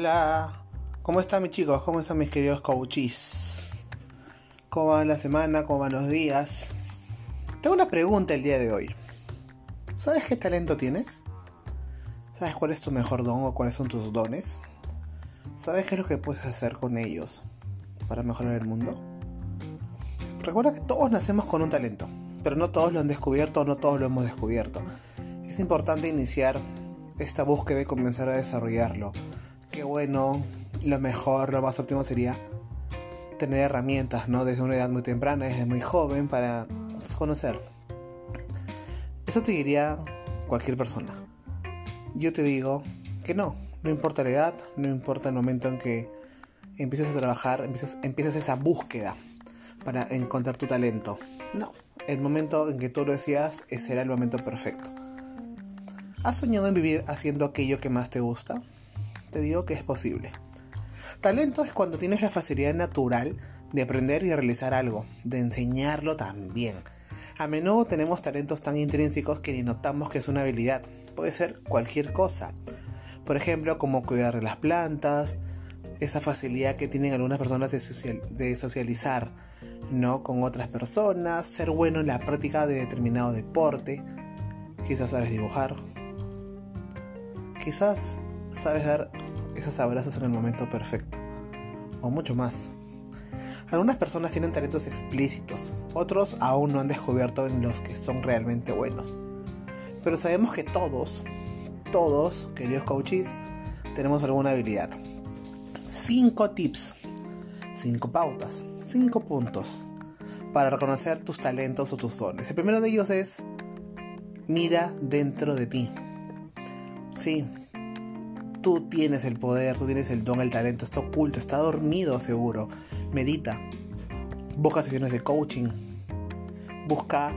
Hola, ¿cómo están mis chicos? ¿Cómo están mis queridos coaches? ¿Cómo va la semana? ¿Cómo van los días? Tengo una pregunta el día de hoy. ¿Sabes qué talento tienes? ¿Sabes cuál es tu mejor don o cuáles son tus dones? ¿Sabes qué es lo que puedes hacer con ellos para mejorar el mundo? Recuerda que todos nacemos con un talento, pero no todos lo han descubierto o no todos lo hemos descubierto. Es importante iniciar esta búsqueda y comenzar a desarrollarlo. Bueno, lo mejor, lo más óptimo sería tener herramientas, ¿no? Desde una edad muy temprana, desde muy joven, para conocer. Eso te diría cualquier persona. Yo te digo que no, no importa la edad, no importa el momento en que empieces a trabajar, empiezas, empiezas esa búsqueda para encontrar tu talento. No, el momento en que tú lo decías, ese era el momento perfecto. ¿Has soñado en vivir haciendo aquello que más te gusta? Te digo que es posible. Talento es cuando tienes la facilidad natural de aprender y realizar algo, de enseñarlo también. A menudo tenemos talentos tan intrínsecos que ni notamos que es una habilidad. Puede ser cualquier cosa. Por ejemplo, como cuidar de las plantas, esa facilidad que tienen algunas personas de, de socializar ¿no? con otras personas, ser bueno en la práctica de determinado deporte, quizás sabes dibujar, Quizás sabes dar esos abrazos en el momento perfecto, o mucho más. Algunas personas tienen talentos explícitos, otros aún no han descubierto en los que son realmente buenos. Pero sabemos que todos, todos, queridos coaches, tenemos alguna habilidad. Cinco tips, cinco pautas, cinco puntos para reconocer tus talentos o tus dones. El primero de ellos es mira dentro de ti. Sí, tú tienes el poder, tú tienes el don, el talento, está oculto, está dormido seguro. Medita, busca sesiones de coaching, busca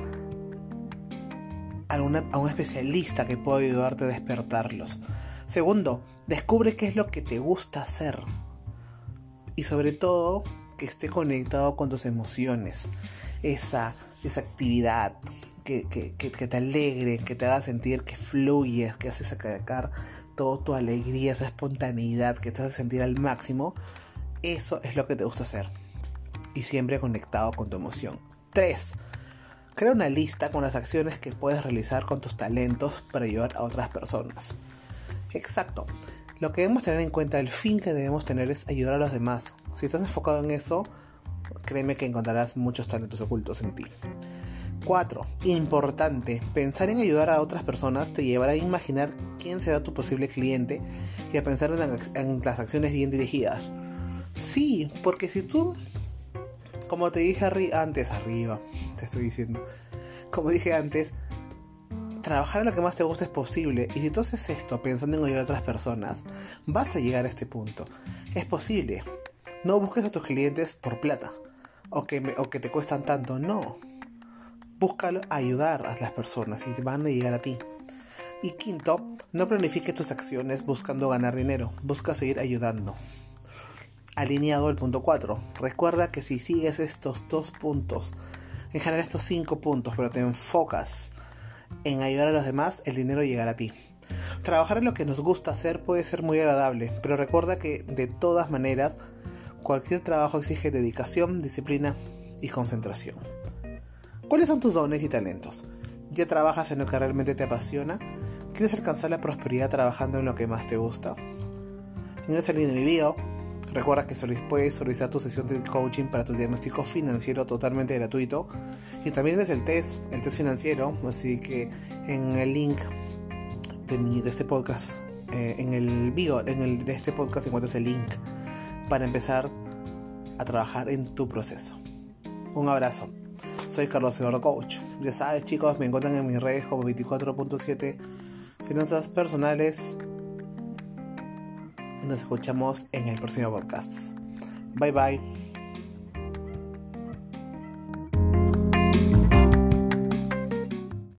a, un especialista que pueda ayudarte a despertarlos. Segundo, descubre qué es lo que te gusta hacer. Y sobre todo, que esté conectado con tus emociones. Esa, esa actividad, que, te alegre, que te haga sentir que fluyes, que hace sacar toda tu alegría, esa espontaneidad que te hace sentir al máximo, eso es lo que te gusta hacer. Y siempre conectado con tu emoción. 3. Crea una lista con las acciones que puedes realizar con tus talentos para ayudar a otras personas. Exacto. Lo que debemos tener en cuenta, el fin que debemos tener es ayudar a los demás. Si estás enfocado en eso, créeme que encontrarás muchos talentos ocultos en ti. 4. Importante. Pensar en ayudar a otras personas te llevará a imaginar quién será tu posible cliente y a pensar en, las acciones bien dirigidas. Sí, porque si tú, como te dije antes, arriba, te estoy diciendo, como dije antes, trabajar en lo que más te gusta es posible. Y si tú haces esto pensando en ayudar a otras personas, vas a llegar a este punto. Es posible. No busques a tus clientes por plata o que, o que te cuestan tanto, no Busca ayudar a las personas y van a llegar a ti. Y quinto, no planifiques tus acciones buscando ganar dinero, busca seguir ayudando. Alineado el punto 4. Recuerda que si sigues estos dos puntos, en general estos cinco puntos, pero te enfocas en ayudar a los demás, el dinero llegará a ti. Trabajar en lo que nos gusta hacer puede ser muy agradable, pero recuerda que de todas maneras, cualquier trabajo exige dedicación, disciplina y concentración. ¿Cuáles son tus dones y talentos? ¿Ya trabajas en lo que realmente te apasiona? ¿Quieres alcanzar la prosperidad trabajando en lo que más te gusta? En ese link de mi video, recuerda que puedes solicitar tu sesión de coaching para tu diagnóstico financiero totalmente gratuito. Y también ves el test, el test financiero, así que en el link de, este podcast, eh, en el video en el, de este podcast encuentras el link para empezar a trabajar en tu proceso. Un abrazo. Soy Carlos Eduardo Coach. Ya sabes, chicos, me encuentran en mis redes como 24.7 Finanzas Personales. Y nos escuchamos en el próximo podcast. Bye bye.